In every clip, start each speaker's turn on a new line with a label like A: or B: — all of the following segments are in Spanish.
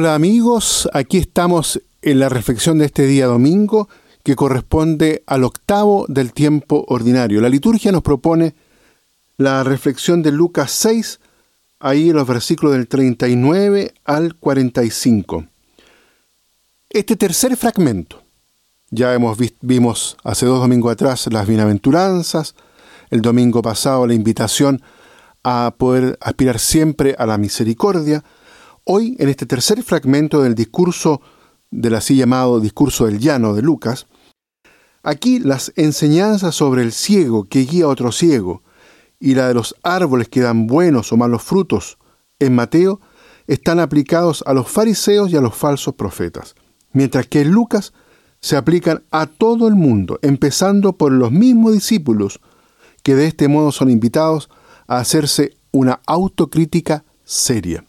A: Hola amigos, aquí estamos en la reflexión de este día domingo que corresponde al octavo del tiempo ordinario. La liturgia nos propone la reflexión de Lucas 6, ahí en los versículos del 39 al 45. Este tercer fragmento, ya hemos vimos hace dos domingos atrás las bienaventuranzas, el domingo pasado la invitación a poder aspirar siempre a la misericordia. Hoy, en este tercer fragmento del discurso del así llamado discurso del llano de Lucas, aquí las enseñanzas sobre el ciego que guía a otro ciego y la de los árboles que dan buenos o malos frutos en Mateo están aplicados a los fariseos y a los falsos profetas, mientras que en Lucas se aplican a todo el mundo, empezando por los mismos discípulos que de este modo son invitados a hacerse una autocrítica seria.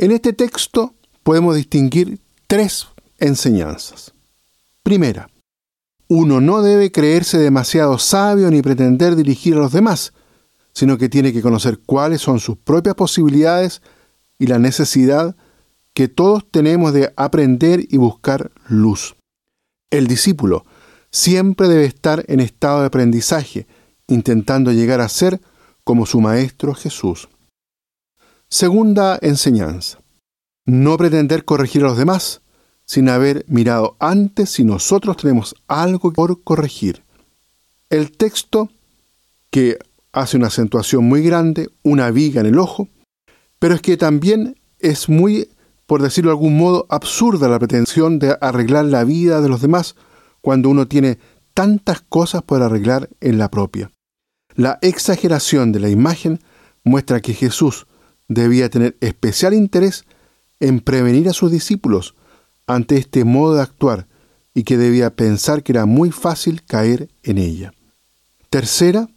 A: En este texto podemos distinguir tres enseñanzas. Primera, uno no debe creerse demasiado sabio ni pretender dirigir a los demás, sino que tiene que conocer cuáles son sus propias posibilidades y la necesidad que todos tenemos de aprender y buscar luz. El discípulo siempre debe estar en estado de aprendizaje, intentando llegar a ser como su Maestro Jesús. Segunda enseñanza. No pretender corregir a los demás sin haber mirado antes si nosotros tenemos algo por corregir. El texto, que hace una acentuación muy grande, una viga en el ojo, pero es que también es muy, por decirlo de algún modo, absurda la pretensión de arreglar la vida de los demás cuando uno tiene tantas cosas por arreglar en la propia. La exageración de la imagen muestra que Jesús debía tener especial interés en prevenir a sus discípulos ante este modo de actuar y que debía pensar que era muy fácil caer en ella. Tercera,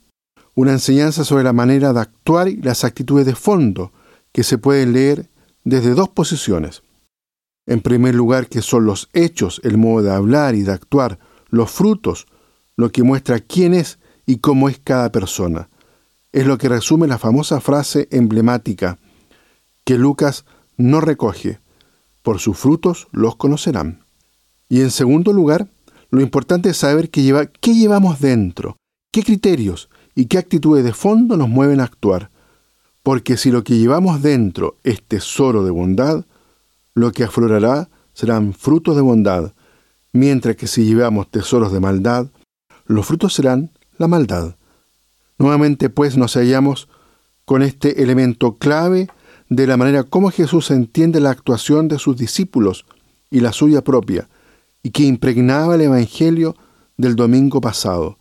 A: una enseñanza sobre la manera de actuar y las actitudes de fondo que se pueden leer desde dos posiciones. En primer lugar, que son los hechos, el modo de hablar y de actuar, los frutos, lo que muestra quién es y cómo es cada persona. Es lo que resume la famosa frase emblemática que Lucas no recoge. Por sus frutos los conocerán. Y en segundo lugar, lo importante es saber qué, lleva, qué llevamos dentro, qué criterios y qué actitudes de fondo nos mueven a actuar. Porque si lo que llevamos dentro es tesoro de bondad, lo que aflorará serán frutos de bondad, mientras que si llevamos tesoros de maldad, los frutos serán la maldad. Nuevamente pues nos hallamos con este elemento clave de la manera como Jesús entiende la actuación de sus discípulos y la suya propia, y que impregnaba el Evangelio del domingo pasado.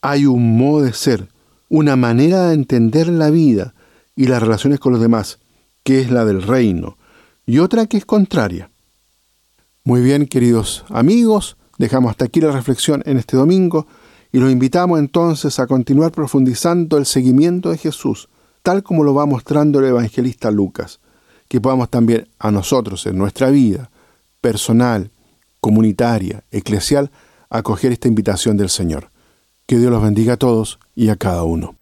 A: Hay un modo de ser, una manera de entender la vida y las relaciones con los demás, que es la del reino, y otra que es contraria. Muy bien, queridos amigos, dejamos hasta aquí la reflexión en este domingo y los invitamos entonces a continuar profundizando el seguimiento de Jesús, tal como lo va mostrando el evangelista Lucas, que podamos también a nosotros en nuestra vida personal, comunitaria, eclesial, acoger esta invitación del Señor. Que Dios los bendiga a todos y a cada uno.